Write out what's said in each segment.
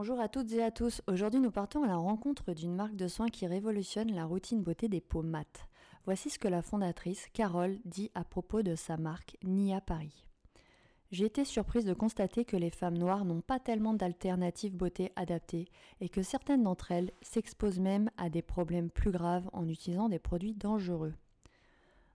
Bonjour à toutes et à tous. Aujourd'hui, nous partons à la rencontre d'une marque de soins qui révolutionne la routine beauté des peaux mates. Voici ce que la fondatrice, Carole, dit à propos de sa marque Nia Paris. J'ai été surprise de constater que les femmes noires n'ont pas tellement d'alternatives beauté adaptées et que certaines d'entre elles s'exposent même à des problèmes plus graves en utilisant des produits dangereux.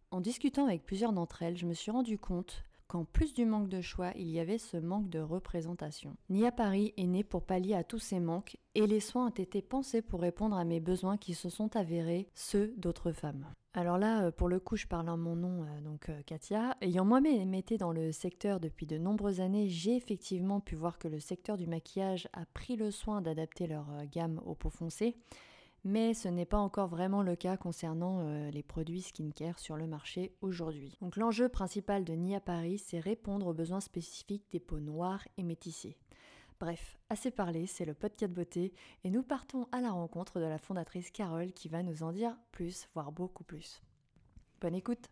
En discutant avec plusieurs d'entre elles, je me suis rendu compte qu'en plus du manque de choix, il y avait ce manque de représentation. Nia Paris est née pour pallier à tous ces manques et les soins ont été pensés pour répondre à mes besoins qui se sont avérés ceux d'autres femmes. Alors là, euh, pour le coup, je parle en mon nom, euh, donc euh, Katia. Ayant moi-même été dans le secteur depuis de nombreuses années, j'ai effectivement pu voir que le secteur du maquillage a pris le soin d'adapter leur gamme aux peaux foncées mais ce n'est pas encore vraiment le cas concernant euh, les produits skincare sur le marché aujourd'hui. Donc l'enjeu principal de Nia Paris, c'est répondre aux besoins spécifiques des peaux noires et métissées. Bref, assez parlé, c'est le podcast beauté et nous partons à la rencontre de la fondatrice Carole qui va nous en dire plus, voire beaucoup plus. Bonne écoute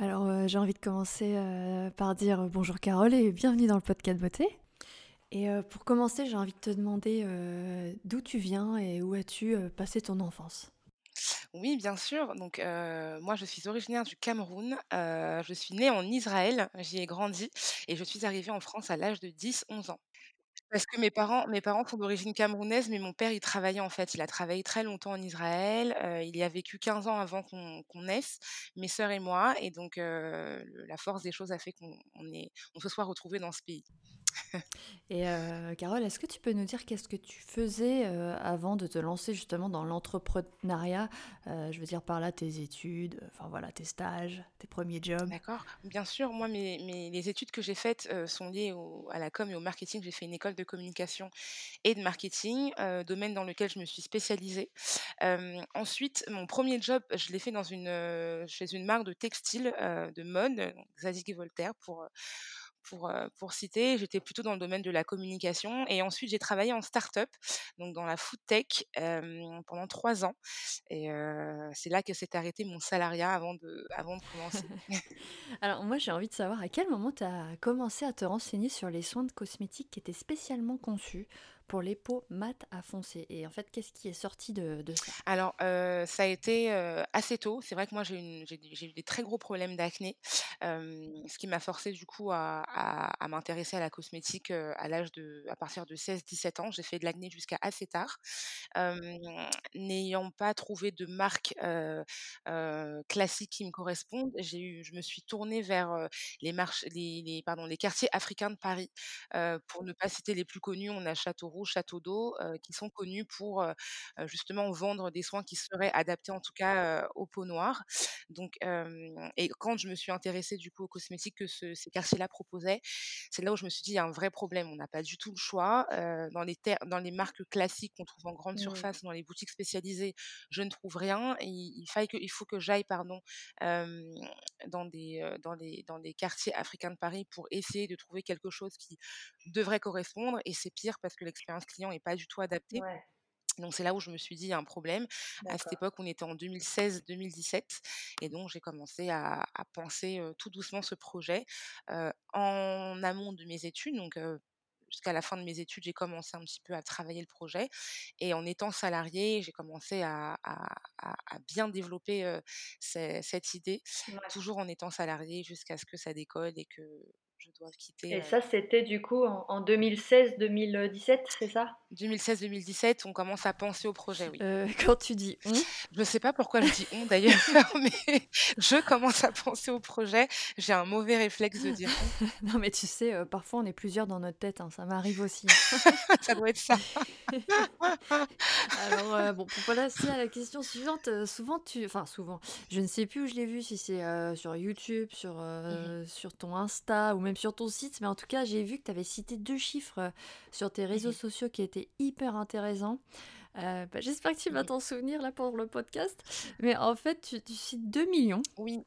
alors euh, j'ai envie de commencer euh, par dire bonjour Carole et bienvenue dans le podcast beauté. Et euh, pour commencer, j'ai envie de te demander euh, d'où tu viens et où as-tu euh, passé ton enfance? Oui, bien sûr. Donc, moi, je suis originaire du Cameroun. je suis née en Israël, j'y ai grandi et je suis arrivée en France à l'âge de 10-11 ans. Parce que mes parents mes parents sont d'origine camerounaise, mais mon père, il travaillait en fait. Il a travaillé très longtemps en Israël. il y a vécu 15 ans avant qu'on qu'on naisse, mes sœurs et moi. Et donc, la force des choses a fait qu'on se soit retrouvés dans ce pays. Et euh, Carole, est-ce que tu peux nous dire qu'est-ce que tu faisais euh, avant de te lancer justement dans l'entrepreneuriat euh, Je veux dire par là tes études, enfin voilà, tes stages, tes premiers jobs? D'accord. Bien sûr, moi, mes, les études que j'ai faites sont liées à la com et au marketing. J'ai fait une école de communication et de marketing, domaine dans lequel je me suis spécialisée. ensuite, mon premier job, je l'ai fait dans une, chez une marque de textile, de mode, Zadig et Voltaire, pour pour, pour citer. J'étais plutôt dans le domaine de la communication et ensuite j'ai travaillé en start-up, donc dans la food tech pendant trois ans. Et c'est là que s'est arrêté mon salariat avant de, avant de commencer. Alors moi j'ai envie de savoir à quel moment tu as commencé à te renseigner sur les soins de cosmétiques qui étaient spécialement conçus pour les peaux mates à foncées. Et en fait, qu'est-ce qui est sorti de, ça? Alors, euh, ça a été euh, assez tôt. C'est vrai que moi, j'ai eu des très gros problèmes d'acné, euh, ce qui m'a forcé du coup à, m'intéresser à la cosmétique à l'âge de, à partir de 16-17 ans. J'ai fait de l'acné jusqu'à assez tard. N'ayant pas trouvé de marque classique qui me corresponde, eu, je me suis tournée vers les, marches, les, pardon, les quartiers africains de Paris. Pour ne pas citer les plus connus, on a Châteauroux Château d'Eau, qui sont connus pour justement vendre des soins qui seraient adaptés en tout cas aux peaux noires. Donc, et quand je me suis intéressée du coup aux cosmétiques que ce, ces quartiers-là proposaient, c'est là où je me suis dit il y a un vrai problème. On n'a pas du tout le choix. dans, les dans les marques classiques qu'on trouve en grande Mmh. surface, dans les boutiques spécialisées, je ne trouve rien. il, il, faille que, il faut que j'aille pardon dans des dans les dans les quartiers africains de Paris pour essayer de trouver quelque chose qui devrait correspondre. Et c'est pire parce que l'expérience client n'est pas du tout adaptée. Ouais, Donc c'est là où je me suis dit il y a un problème. À cette époque, on était en 2016-2017 et donc j'ai commencé à, à penser euh, tout doucement ce projet euh, en amont de mes études. Donc euh, jusqu'à la fin de mes études, j'ai commencé un petit peu à travailler le projet et en étant salarié, j'ai commencé à, à- à- à bien développer ce- cette idée, Ouais. toujours en étant salarié jusqu'à ce que ça décolle et que je quitter Et euh, ça, c'était du coup en, en 2016-2017, c'est ça? 2016-2017, on commence à penser au projet, oui. Euh, Quand tu dis on, Je ne sais pas pourquoi je dis on d'ailleurs, mais je commence à penser au projet. J'ai un mauvais réflexe de dire on. non mais tu sais, euh, parfois on est plusieurs dans notre tête, hein, ça m'arrive aussi. Ça doit être ça. Alors, euh, bon, pour passer à la question suivante, euh, souvent tu... Enfin, souvent, je ne sais plus où je l'ai vu, si c'est euh, sur YouTube, sur, Mhm. sur ton Insta ou même sur ton site, mais en tout cas, j'ai vu que tu avais cité deux chiffres euh, sur tes réseaux Mhm. sociaux qui étaient hyper intéressants. Euh, bah, j'espère que tu vas t'en souvenir là pour le podcast. Mais en fait, tu, tu cites 2 millions Oui,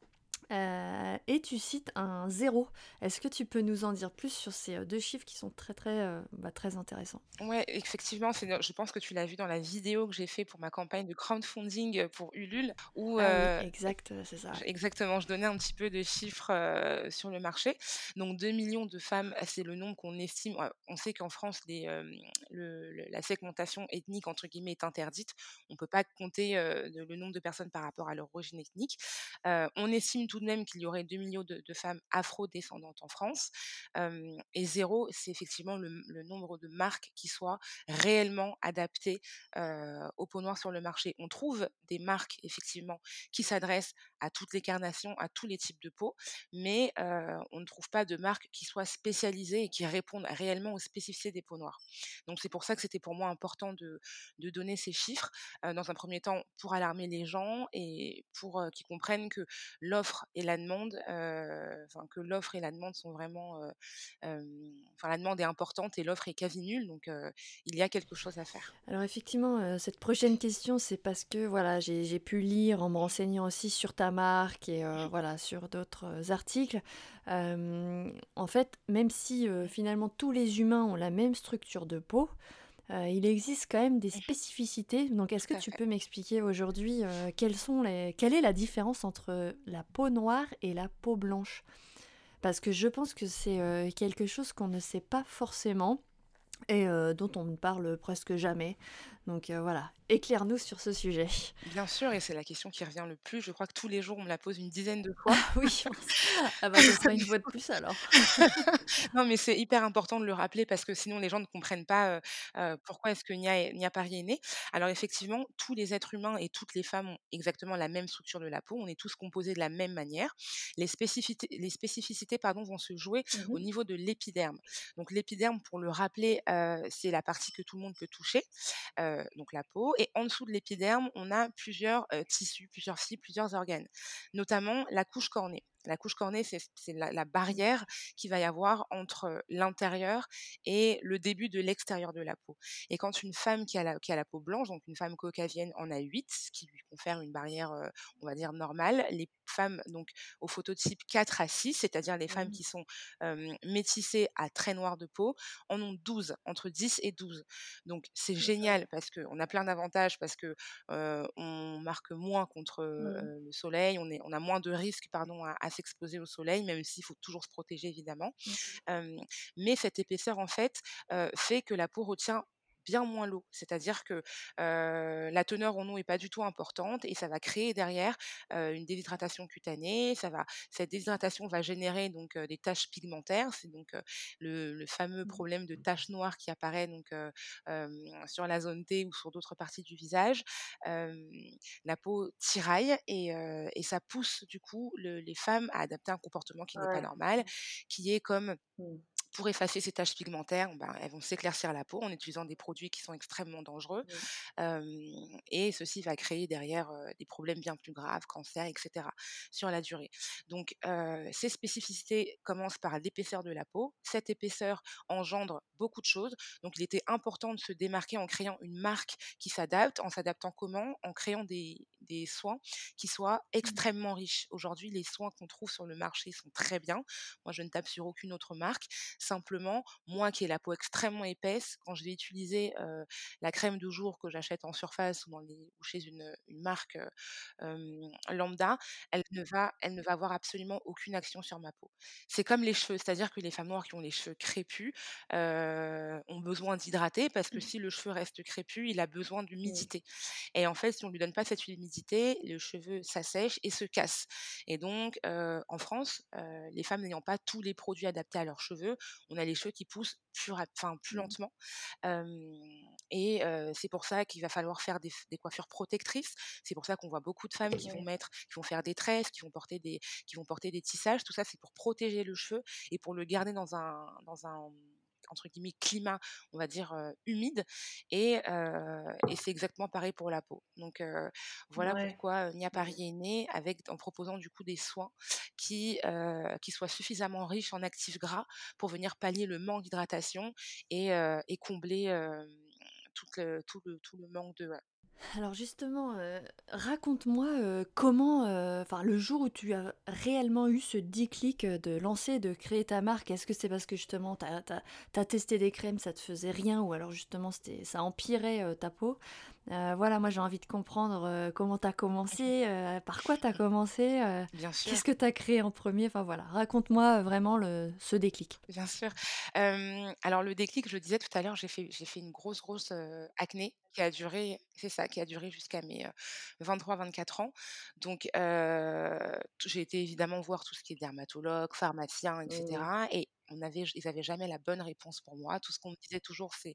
Heu et tu cites un 0. Est-ce que tu peux nous en dire plus sur ces, heu, 2 chiffres qui sont très, très, heu, bah, très intéressants? Ouais, effectivement, je pense que tu l'as vu dans la vidéo que j'ai fait pour ma campagne de crowdfunding, pour Ulule où, Ah oui, exact, c'est ça, exactement, je donnais un petit peu de chiffres, sur le marché. Donc 2 000 000 de femmes, c'est le nombre qu'on estime on sait qu'en France les, hem, le le la segmentation «ethnique» entre guillemets est interdite. On peut pas compter, le nombre de personnes par rapport à leur origine ethnique. On estime tout de même qu'il y aurait 2 000 000 de femmes afro-descendantes en France. Et 0, c'est effectivement le nombre de marques qui soient réellement adaptées, aux peaux noires sur le marché. On trouve des marques effectivement qui s'adressent à toutes les carnations, à tous les types de peau, mais on ne trouve pas de marques qui soient spécialisées et qui répondent réellement aux spécificités des peaux noires. Donc c'est pour ça que c'était pour moi important de de donner ces chiffres, dans un 1er temps pour alarmer les gens et pour, qu'ils comprennent que l'offre et la demande, enfin que l'offre et la demande sont vraiment, enfin la demande est importante et l'offre est quasi nulle donc il y a quelque chose à faire. Alors effectivement, cette prochaine question, c'est parce que voilà, j'ai pu lire en me renseignant aussi sur ta marque et voilà, sur d'autres articles. En fait, même si, finalement tous les humains ont la même structure de peau, heu, il existe quand même des spécificités. Donc est-ce que tu peux m'expliquer aujourd'hui, heu, quelles sont les quelle est la différence entre la peau noire et la peau blanche? Parce que je pense que c'est, quelque chose qu'on ne sait pas forcément et dont on ne parle presque jamais. Donc heu, voilà, éclaire-nous sur ce sujet. Bien sûr et c'est la question qui revient le plus. Je crois que tous les jours, on me la pose une dizaine de fois. Ah oui. Ah bah, ce sera une fois de plus alors. Non, mais c'est hyper important de le rappeler parce que sinon les gens ne comprennent pas, heu heu, pourquoi est-ce que Nia Nia Paris est née. Alors effectivement, tous les êtres humains et toutes les femmes ont exactement la même structure de la peau. On est tous composés de la même manière. Les spécificités les spécificités, pardon, vont se jouer Mmh au niveau de l'épiderme. Donc l'épiderme, pour le rappeler, c'est la partie que tout le monde peut toucher, heu, donc la peau et en dessous de l'épiderme, on a plusieurs, heu, tissus, plusieurs fibres, plusieurs organes, notamment la couche cornée. La couche cornée, c'est la la barrière qu'il va y avoir entre l'intérieur et le début de l'extérieur de la peau et quand une femme qui a la qui a la peau blanche, donc une femme caucasienne en a 8, ce qui lui confère une barrière, heu, on va dire normale. Les femmes donc au phototype 4 à 6, c'est-à-dire les femmes Mmh. qui sont, métissées à très noires de peau, en ont 12, entre 10 et 12. Donc c'est génial parce qu'on a plein d'avantages parce que, heu, on marque moins contre, Mmh. le soleil, on est on a moins de risques, pardon, à à s'exposer au soleil, même s'il faut toujours se protéger évidemment. Mmh. Mais cette épaisseur en fait, fait que la peau retient bien moins l'eau. C'est-à-dire que, la teneur en eau est pas du tout importante et ça va créer derrière, une déshydratation cutanée. Ça va cette déshydratation va générer donc des taches pigmentaires. C'est donc le le fameux Mmh. problème de tache noire qui apparaît donc sur la zone T ou sur d'autres parties du visage. La peau tiraille et ça pousse du coup le les femmes à adapter un comportement qui n'est pas normal, qui est comme Mmh. Pour effacer ces taches pigmentaires, ben, elles vont s'éclaircir la peau en utilisant des produits qui sont extrêmement dangereux. Mmh. Et ceci va créer derrière, des problèmes bien plus graves, cancer et cetera, sur la durée. Donc ces spécificités commencent par l'épaisseur de la peau. Cette épaisseur engendre beaucoup de choses. Donc il était important de se démarquer en créant une marque qui s'adapte. En s'adaptant comment? En créant des des soins qui soient Mmh. extrêmement riches. Aujourd'hui, les soins qu'on trouve sur le marché sont très bien. Moi, je ne tape sur aucune autre marque. Simplement, moi qui ai la peau extrêmement épaisse, quand je vais utiliser, la crème de jour que j'achète en surface ou dans les ou chez une une marque, lambda, elle ne va elle ne va avoir absolument aucune action sur ma peau. C'est comme les cheveux, c'est-à-dire que les femmes noires qui ont les cheveux crépus, ont besoin d'hydrater parce que Mmh. si le cheveu reste crépu, il a besoin d'humidité et en fait, si on lui donne pas cette humidité, le cheveu s'assèche et se casse et donc en France, les femmes n'ayant pas tous les produits adaptés à leurs cheveux, on a les cheveux qui poussent plus rap enfin plus Mmh. lentement. Et c'est pour ça qu'il va falloir faire des des coiffures protectrices. C'est pour ça qu'on voit beaucoup de femmes qui vont mettre qui vont faire des tresses, qui vont porter des qui vont porter des tissages. Tout ça, c'est pour protéger le cheveu et pour le garder dans un dans un, entre guillemets «climat», on va dire, humide et c'est exactement pareil pour la peau. Donc voilà Ouais. pourquoi, Nia Paris est née avec en proposant du coup des soins qui, soient suffisamment riches en actifs gras pour venir pallier le manque d'hydratation et et combler, le tout le tout le manque de. Alors justement, heu, raconte-moi, heu, comment, heu, enfin le jour où tu as réellement eu ce déclic, de lancer, de créer ta marque. Est-ce que c'est parce que justement tu as testé des crèmes, ça te faisait rien ou alors justement ça empirait, ta peau? Heu, voilà, moi j'ai envie de comprendre, heu, comment tu as commencé, heu, par quoi tu as commencé, qu'est-ce que tu as créé en premier? Enfin voilà, raconte-moi, vraiment le ce déclic. Bien sûr. Alors le déclic, je le disais tout à l'heure, j'ai fait j'ai fait une grosse, grosse, acné qui a duré c'est ça, qui a duré jusqu'à mes, heu, 23-24 ans. Donc j'ai été évidemment voir tout ce qui est dermatologue, pharmacien et Mmh. cetera et on avait ils avaient jamais la bonne réponse pour moi. Tout ce qu'on me disait toujours, c'est: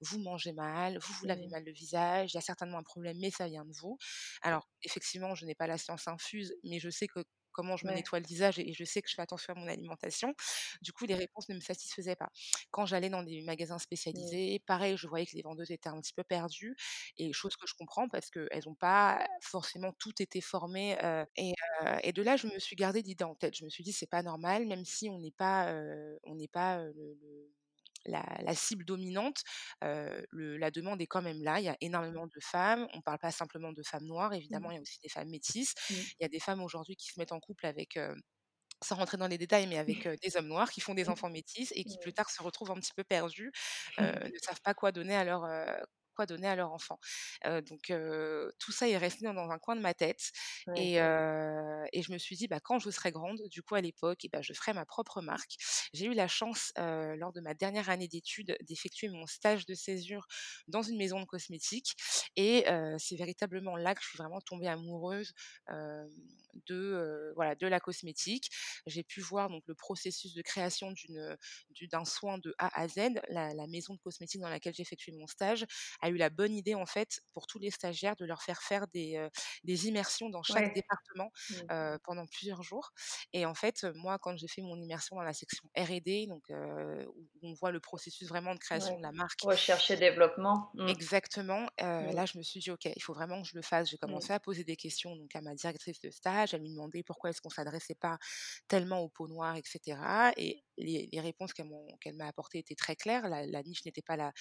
«Vous mangez mal, vous vous lavez Mmh. mal le visage, il y a certainement un problème, mais ça vient de vous». Alors effectivement, je n'ai pas la science infuse, mais je sais que comment je me Ouais. nettoie le visage et et je sais que je fais attention à mon alimentation. Du coup, les réponses ne me satisfaisaient pas. Quand j'allais dans des magasins spécialisés, pareil, je voyais que les vendeuses étaient un petit peu perdues et chose que je comprends parce qu'elles n'ont pas forcément toutes été formées, et de là, je me suis gardé l'idée en tête. Je me suis dit: «C'est pas normal, même si on n'est pas, on n'est pas, heu, le le la la cible dominante, le la demande est quand même là. Il y a énormément de femmes. On ne parle pas simplement de femmes noires, évidemment, Mmh. il y a aussi des femmes métisses. Mmh. Il y a des femmes aujourd'hui qui se mettent en couple avec, sans rentrer dans les détails, mais avec, des hommes noirs qui font des enfants métis et qui plus Mmh. tard se retrouvent un petit peu perdus, ne savent pas quoi donner à leur, quoi donner à leur enfant. Donc tout ça est resté dans dans un coin de ma tête Ouais. et je me suis dit: «Bah, quand je serai grande, du coup, à l'époque et bah, je ferai ma propre marque». J'ai eu la chance, lors de ma dernière année d'études, d'effectuer mon stage de césure dans une maison de cosmétiques et c'est véritablement là que je suis vraiment tombée amoureuse, de, heu, voilà, de la cosmétique. J'ai pu voir donc le processus de création d'une, d'un soin de A à Z. La la maison de cosmétiques dans laquelle j'ai effectué mon stage a eu la bonne idée, en fait, pour tous les stagiaires, de leur faire faire des, des immersions dans chaque Ouais. département, Mmh. pendant plusieurs jours et en fait, moi, quand j'ai fait mon immersion dans la section R&D, donc où on voit le processus vraiment de création Ouais. de la marque Recherche et développement. Mmh. Exactement, Mmh. là, je me suis dit: «OK, il faut vraiment que je le fasse». J'ai commencé à poser des questions donc à ma directrice de stage, à lui demander pourquoi est-ce qu'on s'adressait pas tellement aux peaux noires et cetera et les les réponses qu'elle m'a apportées étaient très claires. La la niche n'était pas la,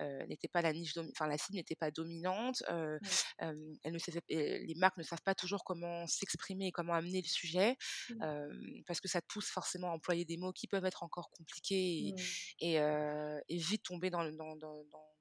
heu, n'était pas la niche enfin la cible n'était pas dominante, elle ne savait les marques ne savent pas toujours comment s'exprimer et comment amener le sujet, Mmh. parce que ça te pousse forcément à employer des mots qui peuvent être encore compliqués et et heu et vite tomber dans le dans dans dans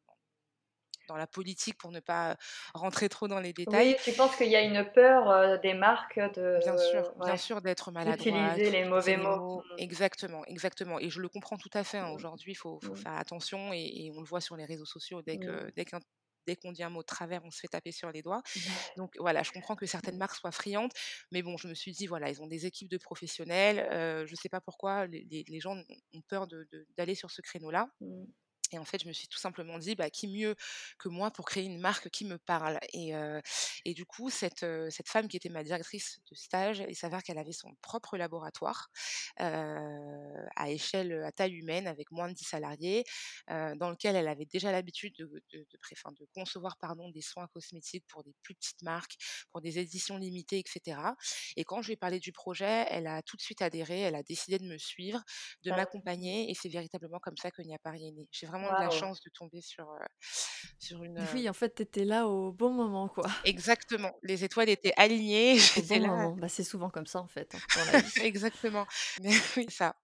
dans la politique pour ne pas rentrer trop dans les Oui, détails. tu penses qu'il y a une peur, des marques Bien sûr, de bien ouais, sûr d'être maladroite, d'utiliser les mauvais mots? mots Mmh. exactement, exactement et je le comprends tout à fait, hein. Mmh. Aujourd'hui, il faut faut Mmh. faire attention et et on le voit sur les réseaux sociaux dès que Mmh. dès qu'un dès qu'on dit un mot de travers, on se fait taper sur les doigts. Donc voilà, je comprends que certaines marques soient friandes, mais bon, je me suis dit: «Voilà, ils ont des équipes de professionnels», je sais pas pourquoi les gens ont peur de de d'aller sur ce créneau-là. Et en fait, je me suis tout simplement dit: «Bah, qui mieux que moi pour créer une marque qui me parle?» et du coup, cette, femme qui était ma directrice de stage, il s'avère qu'elle avait son propre laboratoire, à échelle, à taille humaine avec moins de 10 salariés, dans lequel elle avait déjà l'habitude de de de pré enfin, de concevoir, pardon, des soins cosmétiques pour des plus petites marques, pour des éditions limitées et cetera et quand je lui ai parlé du projet, elle a tout de suite adhéré, elle a décidé de me suivre de m'accompagner et c'est véritablement comme ça que Nia Paris est né. Vraiment eu la chance de tomber sur, une, Oui, en fait, tu étais là au bon moment, quoi. exactement, les étoiles étaient alignées, Au j'étais bon là moment. Bah, c'est souvent comme ça, en fait, hein, dans la vie. exactement, mais oui, ça.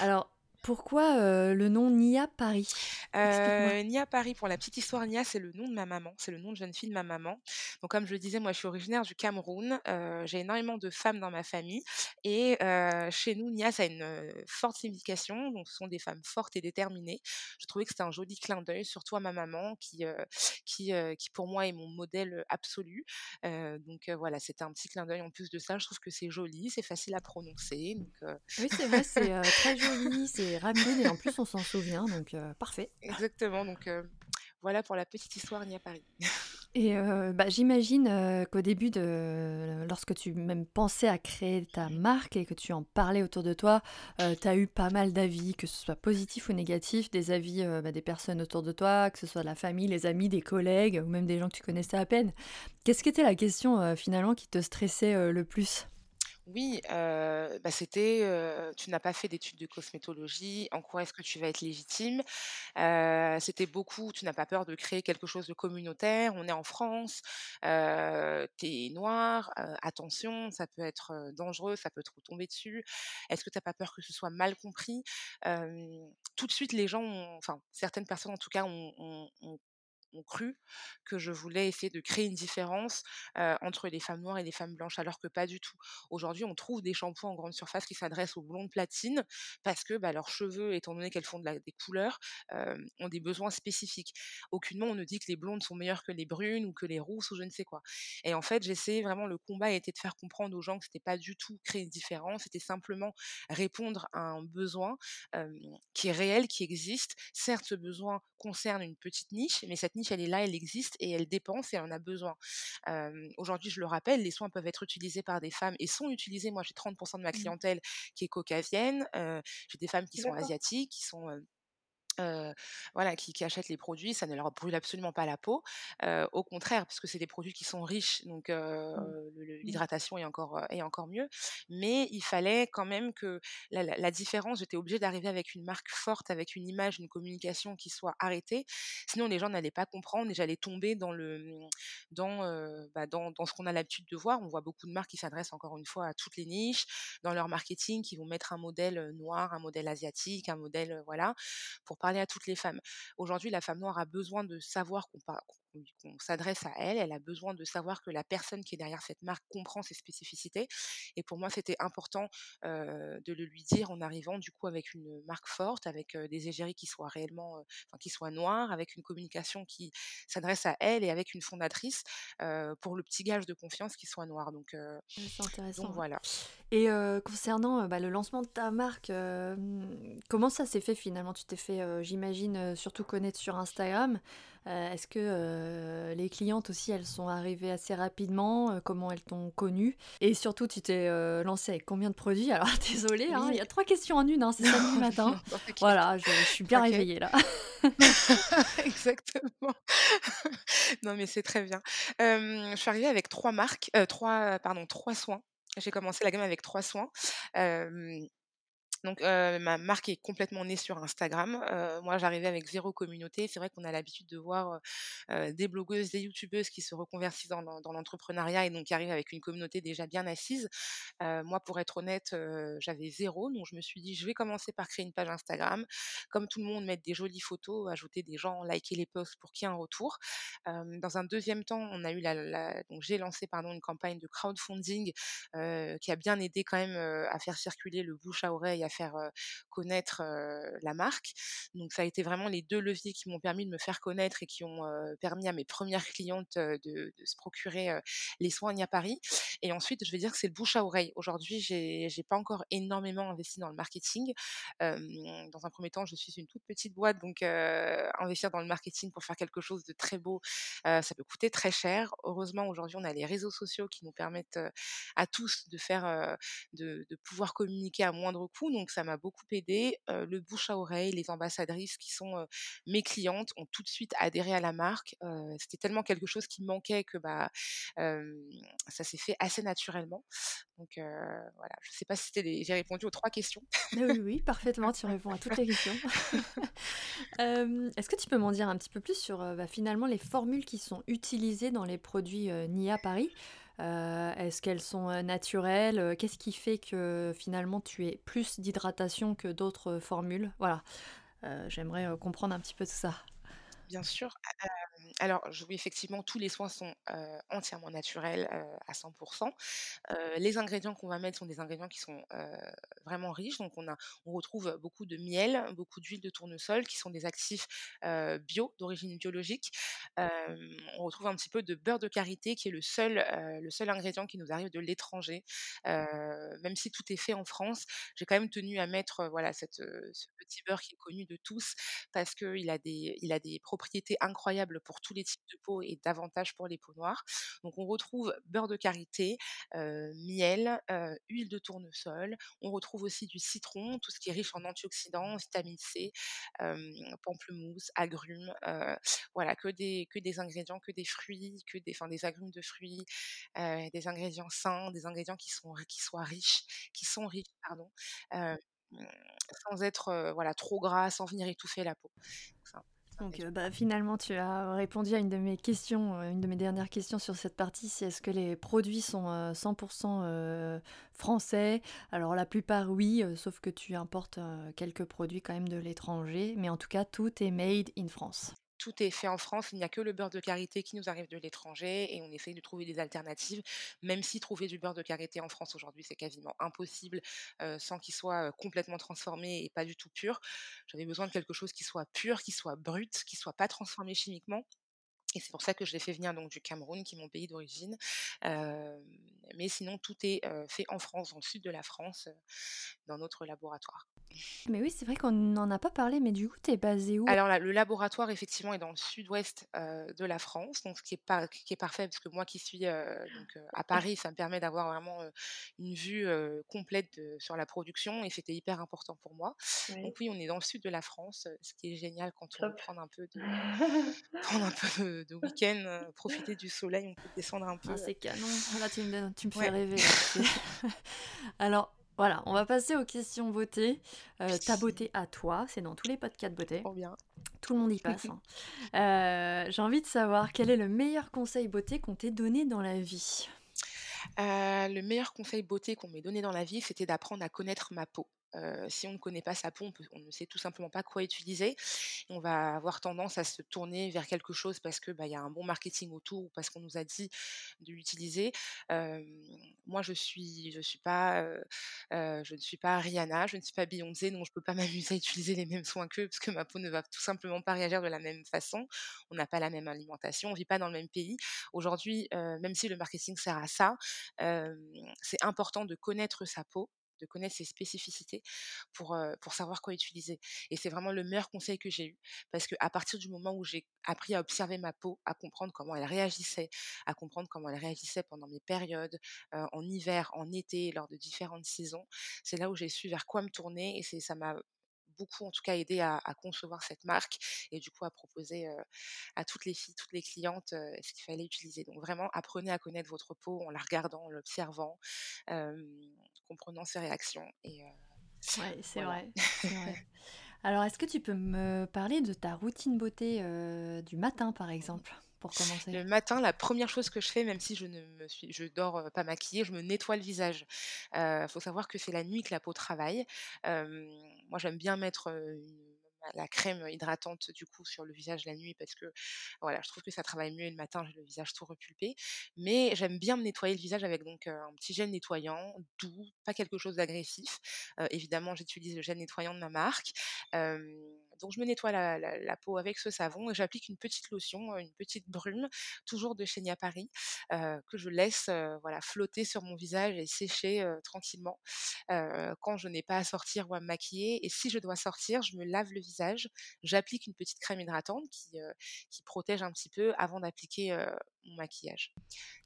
Alors, pourquoi, heu, le nom Nia Paris? Heu, Nia Paris, pour la petite histoire, Nia, c'est le nom de ma maman, c'est le nom de jeune fille de ma maman. Donc comme je le disais, moi, je suis originaire du Cameroun, heu, j'ai énormément de femmes dans ma famille et chez nous, Nia, ça a une, forte signification, donc ce sont des femmes fortes et déterminées. Je trouvais que c'était un joli clin d'œil, surtout à ma maman qui, qui, qui pour moi est mon modèle, absolu. Donc voilà, c'était un petit clin d'œil. En plus de ça, je trouve que c'est joli, c'est facile à prononcer, donc Oui, c'est vrai, c'est, très joli, c'est et en plus, on s'en souvient, donc heu, parfait. exactement, donc heu, voilà pour la petite histoire Nia Paris. Et heu, bah, j'imagine, qu'au début de lorsque tu même pensais à créer ta marque et que tu en parlais autour de toi, tu as eu pas mal d'avis, que ce soit positifs ou négatifs, des avis, bah, des personnes autour de toi, que ce soit la famille, les amis, des collègues ou même des gens que tu connaissais à peine. Qu'est-ce qui était la question, finalement qui te stressait, le plus? Oui, bah, c'était, «Tu n'as pas fait d'études de cosmétologie, en quoi est-ce que tu vas être légitime?» c'était beaucoup: «Tu n'as pas peur de créer quelque chose de communautaire? On est en France, tu es noire, heu, attention, ça peut être, dangereux, ça peut te retomber dessus. Est-ce que tu as pas peur que ce soit mal compris?» tout de suite les gens enfin certaines personnes en tout cas ont ont cru que je voulais essayer de créer une différence, entre les femmes noires et les femmes blanches, alors que pas du tout. Aujourd'hui, on trouve des shampoings en grande surface qui s'adressent aux blondes platines parce que, bah, leurs cheveux, étant donné qu'elles font des couleurs, ont des besoins spécifiques. Aucunement on ne dit que les blondes sont meilleures que les brunes ou que les rousses ou je ne sais quoi et en fait, j'essayais vraiment le combat était de faire comprendre aux gens que c'était pas du tout créer une différence, c'était simplement répondre à un besoin, qui est réel, qui existe. Certes, ce besoin concerne une petite niche, mais cette niche, elle est là, elle existe et elle dépense et elle en a besoin. Aujourd'hui, je le rappelle, les soins peuvent être utilisés par des femmes et sont utilisés. Moi, j'ai 30 de ma Mmh. clientèle qui est caucasienne, j'ai des femmes qui sont asiatiques, qui sont, heu, voilà, qui qui achètent les produits, ça ne leur brûle absolument pas la peau, heu, au contraire, puisque c'est des produits qui sont riches, donc Mmh. le Mmh. l'hydratation est encore, est encore mieux. Mais il fallait quand même que la la la différence, j'étais obligée d'arriver avec une marque forte, avec une image, une communication qui soit arrêtée. Sinon les gens n'allaient pas comprendre et j'allais tomber dans le, mmh, dans, bah, dans dans ce qu'on a l'habitude de voir. On voit beaucoup de marques qui s'adressent encore une fois à toutes les niches, dans leur marketing, qui vont mettre un modèle, noir, un modèle asiatique, un modèle, voilà, pour parler à toutes les femmes. Aujourd'hui, la femme noire a besoin de savoir qu'on par qu'on s'adresse à elle, elle a besoin de savoir que la personne qui est derrière cette marque comprend ses spécificités et pour moi, c'était important, de le lui dire en arrivant du coup avec une marque forte, avec, des égéries qui soient réellement, enfin qui soient noires, avec une communication qui s'adresse à elle et avec une fondatrice, pour le petit gage de confiance qui soit noir donc Ouais, c'est intéressant, donc ouais voilà. et concernant, bah, le lancement de ta marque, comment ça s'est fait finalement? Tu t'es fait, j'imagine, surtout connaître sur Instagram. Heu, est-ce que, heu, les clientes aussi, elles sont arrivées assez rapidement? Heu, comment elles t'ont connue? Et surtout, tu t'es, lancée avec combien de produits? Alors désolée, hein, il y a 3 questions en 1, hein, c'est samedi matin. non, Voilà, je je suis bien réveillée là. Exactement. Non, mais c'est très bien. Je suis arrivée avec 3 marques, 3 pardon, 3 soins. J'ai commencé la gamme avec 3 soins. Donc ma marque est complètement née sur Instagram. Moi, j'arrivais avec 0 communauté. C'est vrai qu'on a l'habitude de voir, des blogueuses, des youtubeuses qui se reconvertissent dans l'en dans l'entrepreneuriat et donc qui arrivent avec une communauté déjà bien assise. Moi, pour être honnête, j'avais 0 donc je me suis dit: «Je vais commencer par créer une page Instagram, comme tout le monde, mettre des jolies photos, ajouter des gens, liker les posts pour qu'il y ait un retour». Dans un 2e temps, on a eu la donc j'ai lancé pardon une campagne de crowdfunding, qui a bien aidé quand même, à faire circuler le bouche à oreille, à faire, connaître, la marque. Donc ça a été vraiment les 2 leviers qui m'ont permis de me faire connaître et qui ont, permis à mes 1res clientes, de se procurer, les soins Igna Paris et ensuite, je vais dire que c'est le bouche à oreille. Aujourd'hui, j'ai j'ai pas encore énormément investi dans le marketing. Dans un 1er temps, je suis une toute petite boîte donc investir dans le marketing pour faire quelque chose de très beau, ça peut coûter très cher. Heureusement, aujourd'hui, on a les réseaux sociaux qui nous permettent, à tous de faire, de pouvoir communiquer à moindre coût donc ça m'a beaucoup aidée. Heu, le bouche à oreille, les ambassadrices qui sont, mes clientes ont tout de suite adhéré à la marque. C'était tellement quelque chose qui manquait que, bah, ça s'est fait assez naturellement donc voilà. Je sais pas si j'ai répondu aux 3 questions. Oui, oui, parfaitement, tu réponds à toutes les questions. Est-ce que tu peux m'en dire un petit peu plus sur, bah, finalement les formules qui sont utilisées dans les produits, Nia Paris? Heu, est-ce qu'elles sont, heu, naturelles? Heu, qu'est-ce qui fait que finalement tu aies plus d'hydratation que d'autres formules? Voilà, j'aimerais, comprendre un petit peu tout ça. Bien sûr. Alors oui, effectivement, tous les soins sont, entièrement naturels, à 100 Heu, les ingrédients qu'on va mettre sont des ingrédients qui sont, vraiment riches. Donc on a on retrouve beaucoup de miel, beaucoup d'huile de tournesol qui sont des actifs, bio, d'origine biologique. On retrouve un petit peu de beurre de karité qui est le seul, le seul ingrédient qui nous arrive de l'étranger. Même si tout est fait en France, j'ai quand même tenu à mettre, voilà ce petit beurre qui est connu de tous parce qu'il a des il a des incroyables incroyable pour tous les types de peau et davantage pour les peaux noires. Donc on retrouve beurre de karité, miel, huile de tournesol. On retrouve aussi du citron, tout ce qui est riche en antioxydants, vitamine C, pamplemousse, agrumes, voilà, que des, que des ingrédients, que des fruits, que des, enfin, des agrumes de fruits, des ingrédients sains, des ingrédients qui, sont, qui soient riches, qui sont riches, pardon, sans être voilà, trop gras, sans venir étouffer la peau. Donc bah, finalement, tu as répondu à une de mes questions, une de mes dernières questions sur cette partie, c'est est-ce que les produits sont 100% français? Alors la plupart oui, sauf que tu importes quelques produits quand même de l'étranger, mais en tout cas tout est made in France tout est fait en France, il n'y a que le beurre de karité qui nous arrive de l'étranger et on essaye de trouver des alternatives, même si trouver du beurre de karité en France aujourd'hui c'est quasiment impossible sans qu'il soit complètement transformé et pas du tout pur. J'avais besoin de quelque chose qui soit pur, qui soit brut, qui soit pas transformé chimiquement. Et c'est pour ça que je l'ai fait venir donc du Cameroun, qui est mon pays d'origine. mais sinon, tout est fait en France, dans le sud de la France, dans notre laboratoire. Mais oui, c'est vrai qu'on n'en a pas parlé, mais du coup, tu es basé où? Alors le laboratoire, effectivement, est dans le sud-ouest de la France, donc ce qui est, par, qui est parfait, parce que moi qui suis donc, à Paris, ça me permet d'avoir vraiment une vue complète sur la production, et c'était hyper important pour moi. Donc oui, on est dans le sud de la France, ce qui est génial quand on prendre un peu de, prendre un peu de week-end, profiter du soleil, on peut descendre un peu. Ah, c'est canon, là tu me, tu me fais rêver. Alors, voilà, on va passer aux questions beauté. Euh, ta beauté à toi, c'est dans tous les podcasts beauté. bien. Tout le monde y passe. Hein. Euh, j'ai envie de savoir quel est le meilleur conseil beauté qu'on t'ait donné dans la vie? Euh, le meilleur conseil beauté qu'on m'ait donné dans la vie, c'était d'apprendre à connaître ma peau si on ne connaît pas sa peau, on, ne sait tout simplement pas quoi utiliser. On va avoir tendance à se tourner vers quelque chose parce que bah, y a un bon marketing autour ou parce qu'on nous a dit de l'utiliser. moi, je suis, pas, je ne suis pas Rihanna, je ne suis pas Beyoncé, donc je peux pas m'amuser à utiliser les mêmes soins qu'eux parce que ma peau ne va tout simplement pas réagir de la même façon. On n'a pas la même alimentation, on vit pas dans le même pays. Aujourd'hui, même si le marketing sert à ça, c'est important de connaître sa peau de connaître ses spécificités pour, pour savoir quoi utiliser. Et c'est vraiment le meilleur conseil que j'ai eu, parce qu'à partir du moment où j'ai appris à observer ma peau, à comprendre comment elle réagissait, à comprendre comment elle réagissait pendant mes périodes, en hiver, en été, lors de différentes saisons, c'est là où j'ai su vers quoi me tourner, et ça m'a beaucoup en tout cas aidé à, concevoir cette marque et du coup à proposer à toutes les filles, toutes les clientes ce qu'il fallait utiliser. Donc vraiment apprenez à connaître votre peau en la regardant, en l'observant, comprenant ses réactions. Et, euh, ouais, c'est vrai, Alors, est-ce que tu peux me parler de ta routine beauté euh, du matin, par exemple? Le matin, la première chose que je fais, même si je ne me suis, je dors pas maquillée, je me nettoie le visage. Il faut savoir que c'est la nuit que la peau travaille. moi, j'aime bien mettre la crème hydratante du coup sur le visage la nuit parce que voilà, je trouve que ça travaille mieux le matin j'ai le visage tout repulpé. Mais j'aime bien me nettoyer le visage avec donc un petit gel nettoyant doux, pas quelque chose d'agressif. évidemment, j'utilise le gel nettoyant de ma marque. donc je me nettoie la, peau avec ce savon et j'applique une petite lotion, une petite brume, toujours de chez Nia Paris, que je laisse voilà flotter sur mon visage et sécher tranquillement quand je n'ai pas à sortir ou à me maquiller. Et si je dois sortir, je me lave le visage j'applique une petite crème hydratante qui, protège un petit peu avant d'appliquer mon maquillage.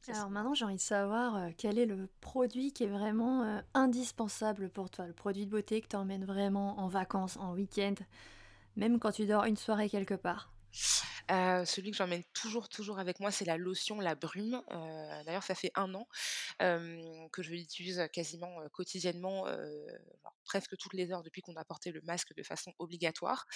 Alors maintenant, j'ai envie de savoir quel est le produit qui est vraiment indispensable pour toi, le produit de beauté que tu vraiment en vacances, en week-end, même quand tu dors une soirée quelque part? Celui que j'emmène toujours, toujours avec moi, c'est la lotion La Brume. D'ailleurs, ça fait un an que je l'utilise quasiment quotidiennement, presque toutes les heures depuis qu'on a porté le masque de façon obligatoire.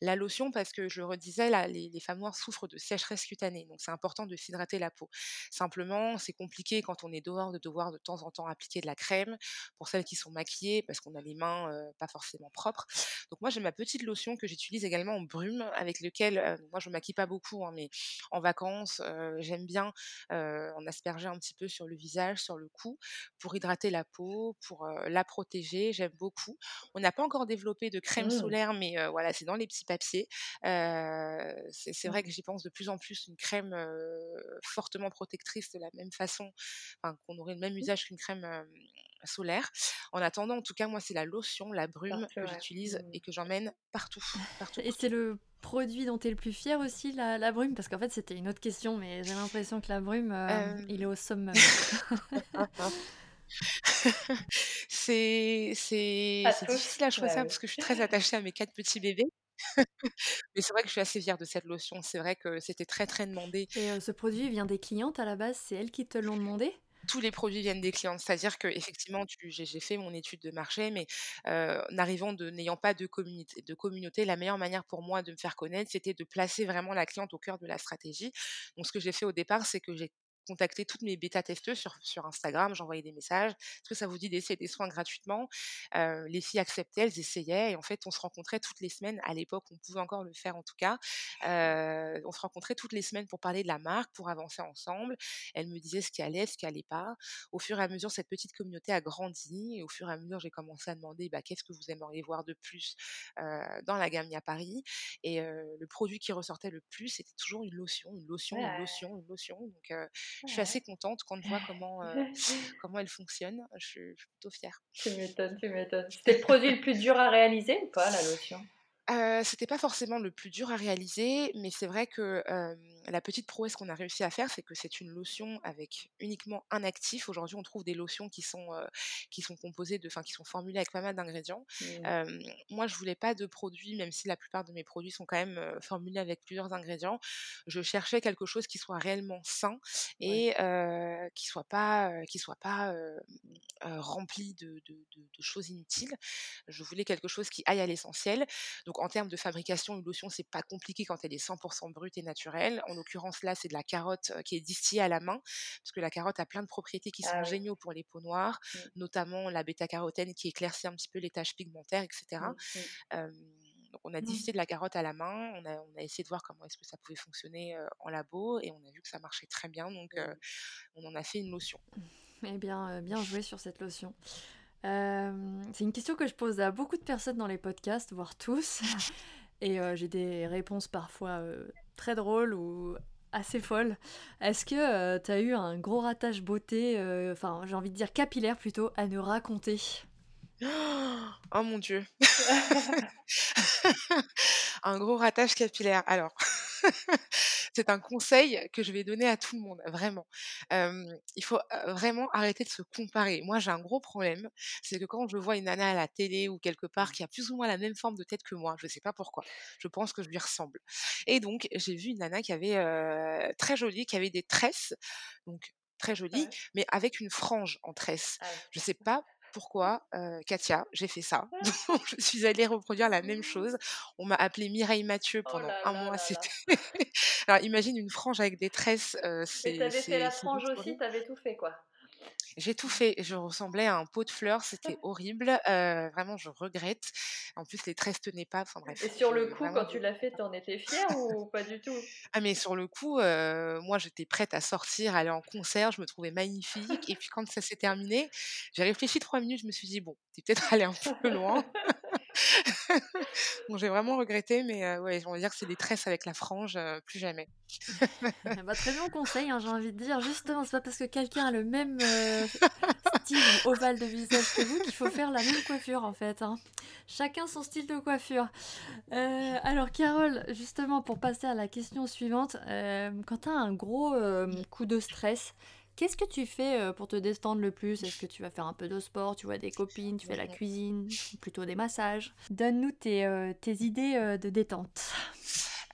La lotion, parce que je le redisais, là, les, femmes noires souffrent de sécheresse cutanée, donc c'est important de s'hydrater la peau. Simplement, c'est compliqué quand on est dehors de devoir de temps en temps appliquer de la crème pour celles qui sont maquillées, parce qu'on a les mains pas forcément propres. Donc moi, j'ai ma petite lotion que j'utilise également en brume, avec lequel, moi, je maquille pas beaucoup, hein, mais en vacances, j'aime bien en asperger un petit peu sur le visage, sur le cou, pour hydrater la peau, pour la protéger. J'aime beaucoup. On n'a pas encore développé de crème mmh. solaire, mais voilà, c'est dans les petits papiers. c'est vrai que j'y pense de plus en plus. Une crème fortement protectrice de la même façon, qu'on aurait le même mmh. usage qu'une crème solaire. En attendant, en tout cas, moi, c'est la lotion, la brume que j'utilise mmh. et que j'emmène partout, partout. Et c'est le produit dont tu es le plus fier aussi, la, la brume? Parce qu'en fait, c'était une autre question, mais j'ai l'impression que la brume, euh, il est au summum. c'est c'est c'est difficile à choisir parce que je suis très attachée à mes quatre petits bébés. Mais c'est vrai que je suis assez fière de cette lotion. C'est vrai que c'était très, très demandé. Et ce produit vient des clientes à la base? C'est elles qui te l'ont demandé? Tous les produits viennent des clientes. C'est-à-dire qu'effectivement, j'ai fait mon étude de marché, mais n'arrivant de n'ayant pas de communauté de communauté, la meilleure manière pour moi de me faire connaître, c'était de placer vraiment la cliente au cœur de la stratégie. Donc ce que j'ai fait au départ, c'est que j'ai contacté toutes mes bêta-testeuses sur, sur Instagram, j'envoyais des messages. Est-ce que ça vous dit d'essayer des soins gratuitement? Les filles acceptaient, elles essayaient. Et en fait, on se rencontrait toutes les semaines. À l'époque, on pouvait encore le faire en tout cas. on se rencontrait toutes les semaines pour parler de la marque, pour avancer ensemble. Elles me disaient ce qui allait, ce qui allait pas. Au fur et à mesure, cette petite communauté a grandi. Et au fur et à mesure, j'ai commencé à demander bah, qu'est-ce que vous aimeriez voir de plus dans la gamme à Paris? Et le produit qui ressortait le plus, c'était toujours une lotion, une lotion, une lotion, une lotion. Donc, je suis assez contente quand je vois comment, comment elle fonctionne. Je suis, plutôt fière. Tu m'étonnes, tu m'étonnes. C'était le produit le plus dur à réaliser ou pas, la lotion? C'était pas forcément le plus dur à réaliser, mais c'est vrai que la petite prouesse qu'on a réussi à faire, c'est que c'est une lotion avec uniquement un actif. Aujourd'hui, on trouve des lotions qui sont, qui sont composées de, enfin, qui sont formulées avec pas mal d'ingrédients. Mmh. moi, je voulais pas de produits, même si la plupart de mes produits sont quand même formulés avec plusieurs ingrédients. Je cherchais quelque chose qui soit réellement sain et qui soit pas, qui soit pas rempli de, de, de, choses inutiles. Je voulais quelque chose qui aille à l'essentiel. Donc, en termes de fabrication, une lotion, c'est pas compliqué quand elle est 100% brute et naturelle l'occurrence là, c'est de la carotte qui est distillée à la main, parce que la carotte a plein de propriétés qui sont ah géniaux pour les peaux noires, mmh. notamment la bêta-carotène qui éclaircit un petit peu les taches pigmentaires, etc. Mmh, mmh. donc on a distillé de la carotte à la main, on a, on a essayé de voir comment est-ce que ça pouvait fonctionner en labo et on a vu que ça marchait très bien, donc on en a fait une lotion. Eh bien, bien joué sur cette lotion. C'est une question que je pose à beaucoup de personnes dans les podcasts, voire tous. Et j'ai des réponses parfois très drôle ou assez folle. Est-ce que euh, tu as eu un gros ratage beauté, euh, enfin j'ai envie de dire capillaire plutôt, à nous raconter? Oh mon dieu Un gros ratage capillaire. Alors, c'est un conseil que je vais donner à tout le monde, vraiment. il faut vraiment arrêter de se comparer. Moi, j'ai un gros problème, c'est que quand je vois une nana à la télé ou quelque part qui a plus ou moins la même forme de tête que moi, je ne sais pas pourquoi, je pense que je lui ressemble. Et donc, j'ai vu une nana qui avait très jolie, qui avait des tresses, donc très jolie, mais avec une frange en tresse. Je ah je sais pas pourquoi, Katia, j'ai fait ça. je suis allée reproduire la même chose. On m'a appelée Mireille Mathieu oh pendant un mois. C'était. Alors imagine une frange avec des tresses. c'est, Mais t'avais fait la frange aussi, t'avais tout fait quoi. J'ai tout fait. Je ressemblais à un pot de fleurs. C'était horrible. vraiment, je regrette. En plus, les tresses tenaient pas. Enfin bref. Et sur le coup, quand tu l'as fait, t'en étais fière ou pas du tout? Ah mais sur le coup, moi, j'étais prête à sortir, aller en concert. Je me trouvais magnifique. Et puis quand ça s'est terminé, j'ai réfléchi trois minutes. Je me suis dit bon, t'es peut-être allé un peu loin. Bon, j'ai vraiment regretté, mais ouais, on va dire que c'est des tresses avec la frange, plus jamais. bah, très bon conseil, hein, j'ai envie de dire. Justement, c'est pas parce que quelqu'un a le même style ovale de visage que vous qu'il faut faire la même coiffure en fait. Hein. Chacun son style de coiffure. alors, Carole, justement, pour passer à la question suivante, quand tu as un gros coup de stress, Qu'est-ce que tu fais euh, pour te détendre le plus? Est-ce que tu vas faire un peu de sport, tu vois des copines, tu fais la cuisine, plutôt des massages? Donne-nous tes, euh, idées euh, de détente.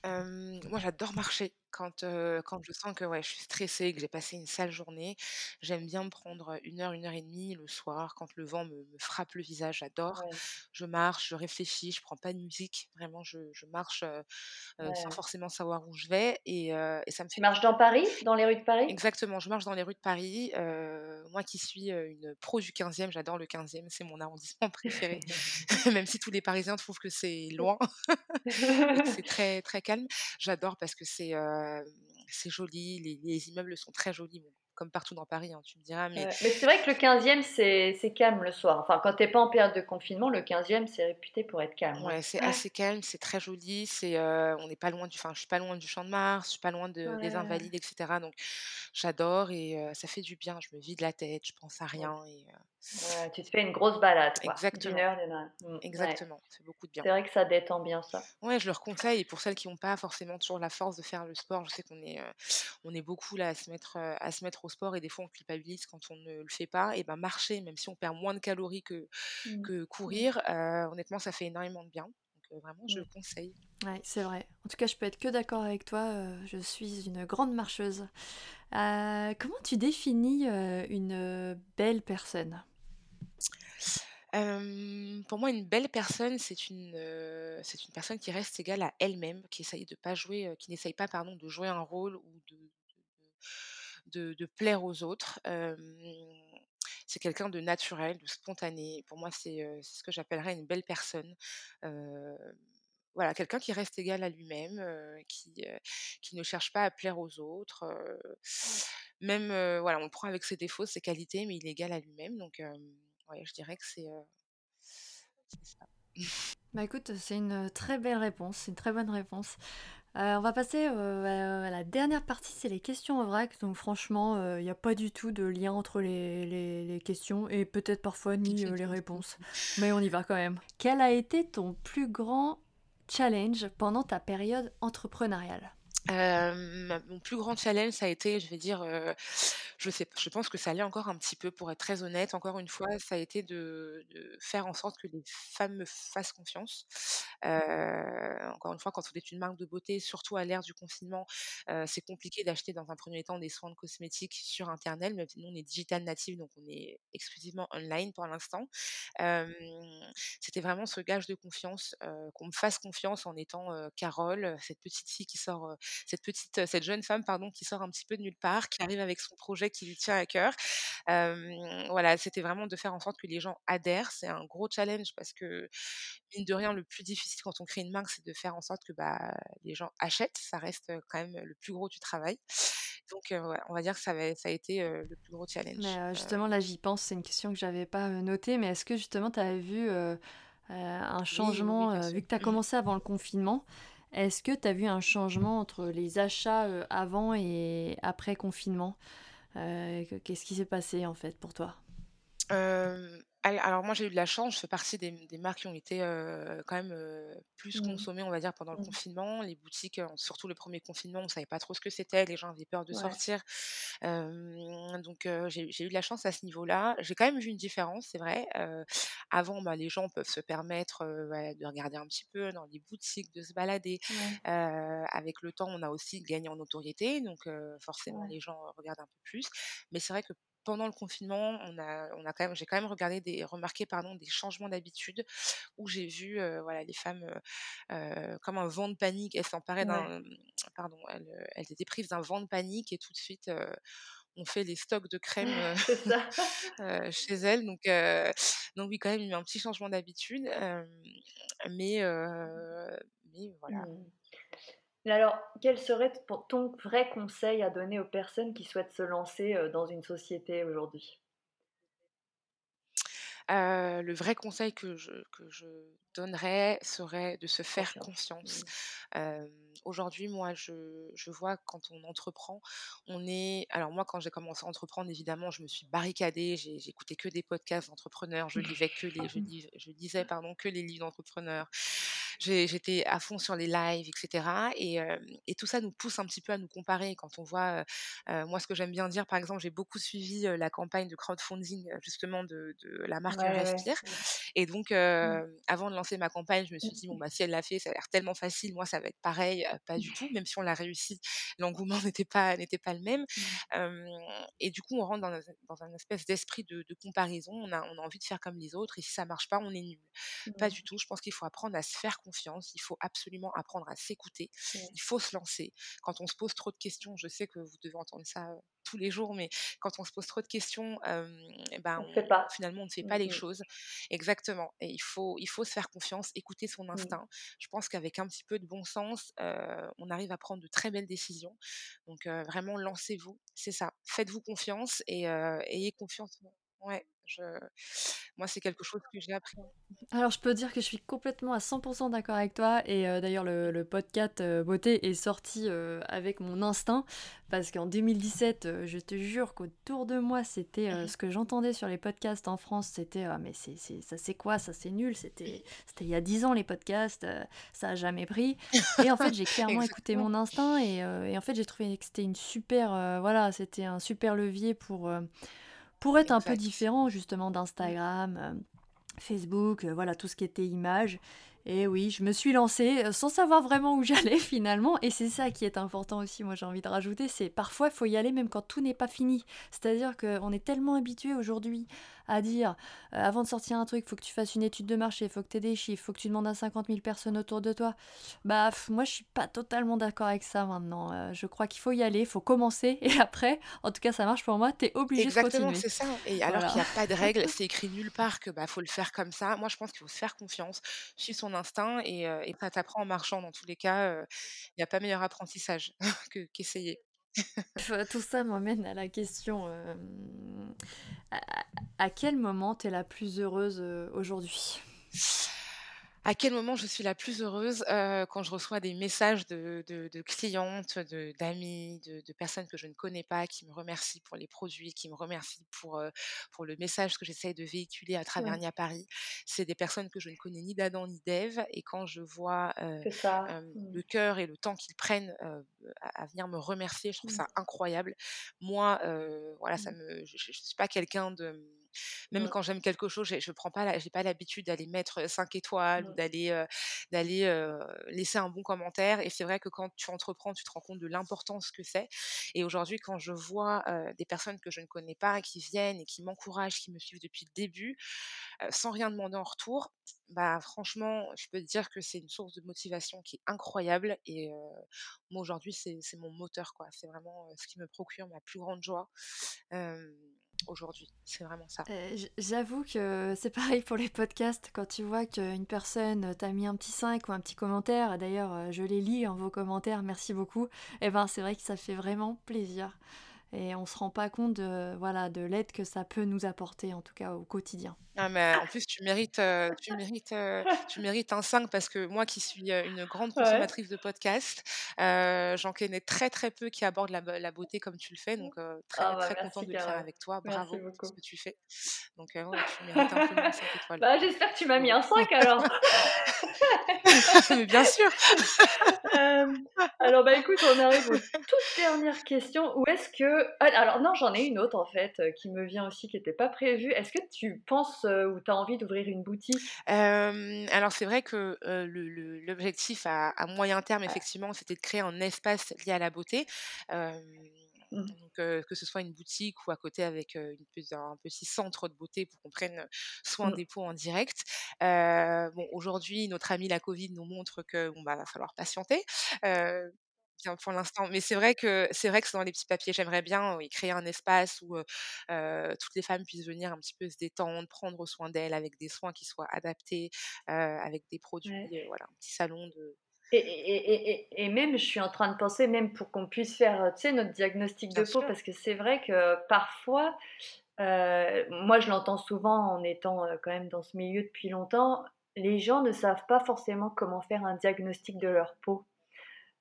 moi, j'adore marcher. Quand, quand je sens que ouais, je suis stressée, que j'ai passé une sale journée, j'aime bien me prendre une heure, une heure et demie le soir quand le vent me, frappe le visage. J'adore. Je marche, je réfléchis, je prends pas de musique. Vraiment, je, je marche sans forcément savoir où je vais. Et, et ça me fait. Tu marches dans Paris, dans les rues de Paris? Exactement, je marche dans les rues de Paris. moi qui suis une pro du 15e, j'adore le 15e, c'est mon arrondissement préféré. Même si tous les Parisiens trouvent que c'est loin, c'est très, très calme. J'adore parce que c'est c'est joli, les, immeubles sont très jolis comme partout dans Paris, hein, tu me diras, mais c'est vrai que le 15e, c'est calme le soir. Enfin, quand tu es pas en période de confinement, le 15e, c'est réputé pour être calme, ouais. Ouais, c'est assez calme, c'est très joli, c'est, heu, on n'est pas loin du enfin, je suis pas loin du Champ de Mars, je suis pas loin de des Invalides et cetera, donc j'adore et ça fait du bien. Je me vide la tête, je pense à rien et Ouais, tu te fais une grosse balade, quoi, exactement, heure. Mmh, exactement, fait beaucoup de bien. C'est vrai que ça détend bien ça. Ouais, je leur conseille et pour celles qui ont pas forcément toujours la force de faire le sport, je sais qu'on est, heu, on est beaucoup là à se mettre, heu, à se mettre au sport et des fois on culpabilise quand on ne le fait pas et ben marcher, même si on perd moins de calories que Mmh. que Mmh. courir, heu, honnêtement ça fait énormément de bien. Donc vraiment je le conseille. Ouais, c'est vrai. En tout cas, je peux être que d'accord avec toi. euh, je suis une grande marcheuse. Euh, comment tu définis euh, une euh, belle personne? Pour moi une belle personne c'est une, c'est une personne qui reste égale à elle-même, qui essaye de pas jouer, qui n'essaye pas pardon de jouer un rôle ou de de de plaire aux autres. C'est quelqu'un de naturel, de spontané. Pour moi, c'est, ce que j'appellerais une belle personne. Voilà, quelqu'un qui reste égal à lui-même, qui, qui ne cherche pas à plaire aux autres, même, voilà, on le prend avec ses défauts, ses qualités, mais il est égal à lui-même donc ouais, je dirais que c'est, heu, c'est ça. Bah écoute, c'est une très belle réponse, c'est une très bonne réponse. Euh, on va passer euh, à la dernière partie, c'est les questions en vrac. Donc franchement, il n'y a pas du tout de lien entre les, les- les questions et peut-être parfois ni euh, les réponses. Mais on y va quand même. Quel a été ton plus grand challenge pendant ta période entrepreneuriale? Mon plus grand challenge, ça a été, je vais dire, je sais je pense que ça l'est encore un petit peu pour être très honnête. Encore une fois, ça a été de de faire en sorte que les femmes me fassent confiance. Heu, encore une fois, quand on est une marque de beauté, surtout à l'ère du confinement, c'est compliqué d'acheter dans un premier temps des soins de cosmétiques sur internet, si nous on est digital native, donc on est exclusivement online pour l'instant. C'était vraiment ce gage de confiance, qu'on me fasse confiance en étant, Carole, cette petite fille qui sort, cette petite, cette jeune femme pardon, qui sort un petit peu de nulle part, qui arrive avec son projet qui lui tient à cœur. Voilà, c'était vraiment de faire en sorte que les gens adhèrent. C'est un gros challenge parce que, mine de rien, le plus difficile quand on crée une marque, c'est de faire en sorte que, bah, les gens achètent. Ça reste, quand même le plus gros du travail. Donc, ouais, on va dire que ça va ça a été, le plus gros Mais challenge. Heu, justement, là, j'y pense, c'est une question que j'avais pas notée, mais est-ce que justement, tu avais vu un oui, oui, oui, changement, vu que tu as Mmh commencé avant le confinement, est-ce que tu as vu un changement entre les achats avant et après confinement? Euh, que- qu'est-ce qui s'est passé en fait pour toi? Alors moi j'ai eu de la chance, je fais partie des des marques qui ont été, quand même, plus Mmh. consommées, on va dire, pendant le Mmh. confinement. Les boutiques, surtout le premier confinement, on savait pas trop ce que c'était, les gens avaient peur de Ouais. sortir. Donc j'ai eu de la chance à ce niveau-là. J'ai quand même vu une différence, c'est vrai. Avant, bah, les gens peuvent se permettre, ouais, de regarder un petit peu dans les boutiques, de se balader. Avec le temps, on a aussi gagné en notoriété, donc forcément les gens, regardent un peu plus. Mais c'est vrai que pendant le confinement, on a on a quand même j'ai quand même regardé des remarqué pardon, des changements d'habitude où j'ai vu, voilà, les femmes, comme un vent de panique, elles s'emparaient Ouais. d'un pardon, elles, étaient prises d'un vent de panique et tout de suite, on fait les stocks de crème, chez elles donc donc oui, quand même, il y a eu un petit changement d'habitude, mais heu, mais voilà. Mmh. Mais alors, quel serait ton vrai conseil à donner aux personnes qui souhaitent se lancer, heu, dans une société aujourd'hui? Heu, le vrai conseil que je que je donnerais serait de se faire Confiance. Mmh. Hem, aujourd'hui, moi, je je vois quand on entreprend, on est alors moi, quand j'ai commencé à entreprendre, évidemment, je me suis barricadée, j'ai j'écoutais que des podcasts d'entrepreneurs, je lisais que les je lis je lisais, pardon, que les livres d'entrepreneurs. J'étais à fond sur les lives et cetera et tout ça nous pousse un petit peu à nous comparer. Quand on voit, moi, ce que j'aime bien dire, par exemple, j'ai beaucoup suivi, la campagne de crowdfunding, justement de de la marque Ouais, ouais. Respire et donc Mmh. avant de lancer ma campagne, je me suis dit: «Bon, Mmh. bah, si elle l'a fait, ça a l'air tellement facile, moi, ça va être pareil». Pas du tout, même si on l'a réussi, l'engouement n'était pas n'était pas le même. Mmh. Et du coup, on rentre dans un dans un espèce d'esprit de de comparaison. On a on a envie de faire comme les autres et si ça marche pas, on est nul. Pas Mmh. du tout, je pense qu'il faut apprendre à se faire confiance, il faut absolument apprendre à s'écouter, il faut se lancer. Quand on se pose trop de questions, je sais que vous devez entendre ça, heu, tous les jours, mais quand on se pose trop de questions, et ben, On fait on pas. finalement, on ne fait Mmh pas les choses. Exactement et il faut il faut se faire confiance, écouter son Mmh. instinct. Je pense qu'avec un petit peu de bon sens, heu, on arrive à prendre de très belles décisions. Donc heu, vraiment lancez-vous, c'est ça. Faites-vous confiance et ayez confiance ouais, je moi, c'est quelque chose que j'ai appris, hein. Alors je peux dire que je suis complètement à 100 d'accord avec toi et heu, d'ailleurs le le podcast, heu, beauté est sorti, heu, avec mon instinct parce qu'en 2017, heu, je te jure qu'autour de moi, c'était, ce que j'entendais sur les podcasts en France, c'était: «Ah mais c'est c'est ça c'est quoi? Ça c'est nul, c'était c'était il y a 10 ans les podcasts, ça a jamais pris» et en fait, j'ai clairement écouté mon instinct et et en fait, j'ai trouvé que c'était une super, voilà, c'était un super levier pour, pour être un peu Exact. différent justement d'Instagram, hem, Facebook, heu, voilà tout ce qui était images et oui, je me suis lancée, heu, sans savoir vraiment où j'allais finalement et c'est ça qui est important aussi, moi j'ai envie de rajouter, c'est parfois il faut y aller même quand tout n'est pas fini. C'est-à-dire qu'on est tellement habitué aujourd'hui à dire, heu: «Avant de sortir un truc, il faut que tu fasses une étude de marché, il faut que tu aies des chiffres, il faut que tu demandes à 50 000 personnes autour de toi». Bah, pff, moi je suis pas totalement d'accord avec ça maintenant, heu, je crois qu'il faut y aller, il faut commencer et après, en tout cas ça marche pour moi, tu es obligé de Exactement, continuer. c'est ça et alors Voilà. qu'il y a pas de règle, c'est écrit nulle part que, bah, faut le faire comme ça. Moi, je pense qu'il faut se faire confiance, suivre son instinct et heu et ça t'apprend en marchant dans tous les cas, il y a pas meilleur apprentissage que qu'essayer. Tout ça m'emmène à la question, hem, à quel moment tu la plus heureuse, heu, aujourd'hui? À quel moment je suis la plus heureuse? Heu, quand je reçois des messages de de de clientes, de d'amis, de de personnes que je ne connais pas, qui me remercient pour les produits, qui me remercient pour, pour le message que j'essaye de véhiculer à travers Ouais, Paris. C'est des personnes que je ne connais ni d'Adam ni d'Ève et quand je vois, Mmh. le cœur et le temps qu'ils prennent, à à venir me remercier, je trouve Mmh. ça incroyable. Moi, voilà, ça Mmh. me je je suis pas quelqu'un de même Mmh. quand j'aime quelque chose, je prends pas la pas l'habitude d'aller mettre, 5 étoiles ou d'aller, laisser un bon commentaire et c'est vrai que quand tu entreprends, tu te rends compte de l'importance que c'est et aujourd'hui quand je vois, des personnes que je ne connais pas qui viennent et qui m'encouragent, qui me suivent depuis le début, sans rien demander en retour, bah, franchement, je peux te dire que c'est une source de motivation qui est incroyable et moi aujourd'hui c'est c'est mon moteur quoi. C'est vraiment, ce qui me procure ma plus grande joie, aujourd'hui. C'est vraiment ça. Heu, j j'avoue que c'est pareil pour les podcasts, quand tu vois qu'une personne, t'a mis un petit 5 ou un petit commentaire, d'ailleurs, heu, je les lis, hein, vos commentaires, merci beaucoup et ben, c'est vrai que ça fait vraiment plaisir et on se rend pas compte de, voilà, de l'aide que ça peut nous apporter, en tout cas au quotidien. Ah mais en plus tu mérites, heu, tu mérites, heu, tu mérites un 5 parce que moi qui suis, heu, une grande Ouais. consommatrice de podcasts, j'en connais très, très peu qui abordent la be la beauté comme tu le fais donc heu, Ah très, bah, très contente de le faire avec toi. Merci Bravo pour ce que tu fais. Donc ouais, tu mérites amplement 5 étoiles. Bah, j'espère que tu m'as mis un 5 alors. Mais bien sûr! Alors, bah, écoute, on arrive aux toutes dernières questions. Où est-ce que ah, alors non, j'en ai une autre en fait, heu, qui me vient aussi, qui était pas prévue. Est-ce que tu penses, heu, ou tu as envie d'ouvrir une boutique? Alors c'est vrai que, le l'objectif à à moyen terme effectivement, c'était de créer un espace lié à la beauté. Mmh, donc que ce soit une boutique ou à côté avec, une un petit centre de beauté pour qu'on prenne, soin mmh, des peaux en direct. Bon aujourd'hui, notre ami la covid nous montre que, bon, bah, va falloir patienter. Bien pour l'instant, mais c'est vrai que c'est vrai que c'est dans les petits papiers. J'aimerais bien, oui, créer un espace où, toutes les femmes puissent venir un petit peu se détendre, prendre soin d'elles avec des soins qui soient adaptés, avec des produits, ouais. voilà, un petit salon de Et et et et et même, je suis en train de penser, même pour qu'on puisse faire, tu sais, notre diagnostic de peau, parce que c'est vrai que parfois, moi je l'entends souvent en étant, quand même dans ce milieu depuis longtemps, les gens ne savent pas forcément comment faire un diagnostic de leur peau.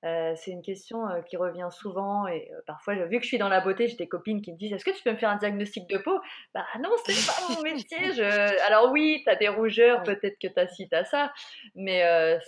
Heu, c'est une question, heu, qui revient souvent et heu, parfois, vu que je suis dans la beauté, j'ai des copines qui me disent: «Est-ce que tu peux me faire un diagnostic de peau?» «Bah non, c'est pas mon métier, je» alors oui, tu as des rougeurs, peut-être que tu as ci, tu ça, mais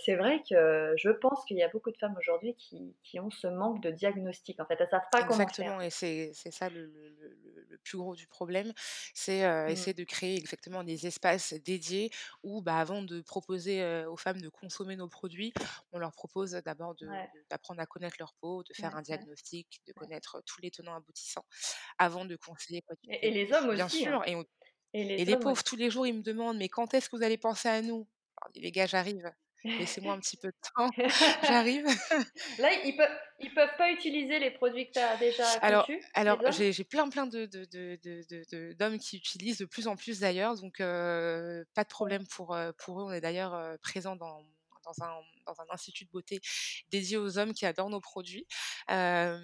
c'est vrai que je pense qu'il y a beaucoup de femmes aujourd'hui qui qui ont ce manque de diagnostic. En fait, elles savent pas comment Exactement et c'est c'est ça le le le le plus gros du problème, c'est, Mmh, essayer de créer exactement des espaces dédiés où, bah, avant de proposer, aux femmes de consommer nos produits, on leur propose d'abord ouais, d'apprendre à connaître leur peau, de faire ouais, un diagnostic, de connaître tous les tenants aboutissants avant de conseiller quoi et les hommes Bien aussi, hein, sûr et on et et les pauvres tous les jours, ils me demandent: «Mais quand est-ce que vous allez penser à nous?» les gars, j'arrive. Laissez-moi un petit peu de temps, j'arrive. Là, ils peuvent, ils peuvent pas utiliser les produits que tu as déjà Alors, conçus alors j'ai plein plein de, de, de, de- de- de- d'hommes qui utilisent de plus en plus d'ailleurs, donc euh, pas de problème pour, pour eux. On est d'ailleurs présent dans, dans, un, dans un institut de beauté dédié aux hommes qui adorent nos produits. Euh,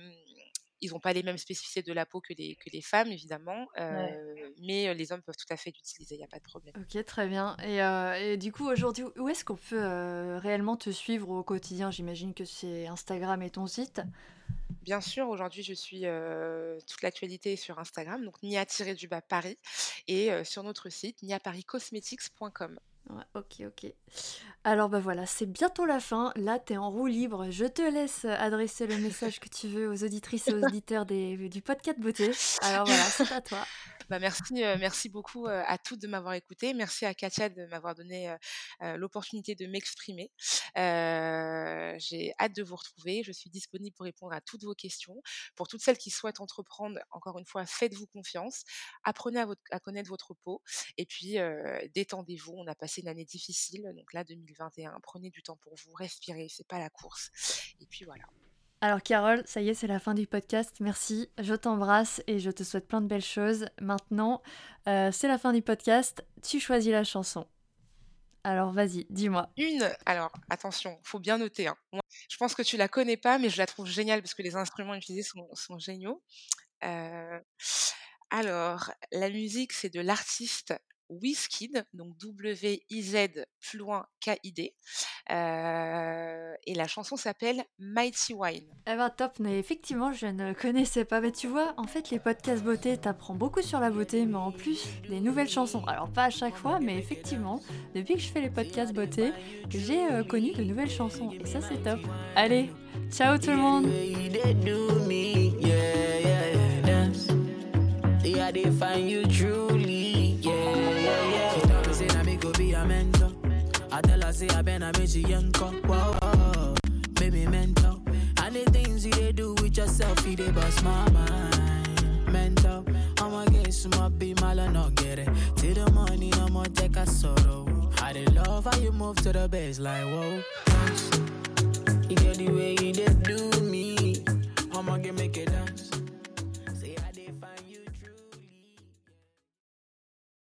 ils n'ont pas les mêmes spécificités de la peau que les, que les femmes, évidemment, euh, Ouais. mais euh, les hommes peuvent tout à fait l'utiliser, il n'y a pas de problème. Ok, très bien. Et, euh, et du coup, aujourd'hui, où est-ce qu'on peut euh, réellement te suivre au quotidien? J'imagine que c'est Instagram et ton site. Bien sûr, aujourd'hui, je suis toute l'actualité est sur Instagram, donc nia-du-bas Paris, et sur notre site niaparicscosmetics.com. Ok, ok. Alors bah voilà, c'est bientôt la fin. Là, t'es en roue libre. Je te laisse adresser le message que tu veux aux auditrices et aux auditeurs des, du podcast beauté. Alors voilà, c'est à toi. Bah, merci, euh, merci beaucoup euh, à toutes de m'avoir écouté. Merci à Katia de m'avoir donné euh, l'opportunité de m'exprimer. J'ai hâte de vous retrouver. Je suis disponible pour répondre à toutes vos questions. Pour toutes celles qui souhaitent entreprendre, encore une fois, faites-vous confiance. Apprenez à, à connaître votre peau. Et puis, détendez-vous. On a passé une année difficile. Donc là, 2021, prenez du temps pour vous. Respirez. C'est pas la course. Et puis voilà. Alors Carole, ça y est, c'est la fin du podcast. Merci, je t'embrasse et je te souhaite plein de belles choses. Maintenant, euh, c'est la fin du podcast. Tu choisis la chanson. Alors vas-y, dis-moi. Une, alors attention, faut bien noter. hein. Je pense que tu la connais pas, mais je la trouve géniale parce que les instruments utilisés sont, sont géniaux. Euh, alors, la musique, c'est de l'artiste Wizkid, donc W-I-Z plus loin K-I-D. Euh, et la chanson s'appelle Mighty Wine. Eh ben top, mais effectivement, je ne connaissais pas. Mais tu vois, en fait, les podcasts beauté, t'apprends beaucoup sur la beauté, mais en plus, des nouvelles chansons. Alors pas à chaque fois, mais effectivement, depuis que je fais les podcasts beauté, j'ai euh, connu de nouvelles chansons. Et ça, c'est top. Allez, ciao tout le monde say I been a she young whoa, baby mentor. And the things you do with yourself, you they bust my mind, mentor. I'ma get some be mal not get it. Till the money, more take a sorrow. I they love how you move to the bass like whoa. You get the way you they do me. I'ma get make it dance.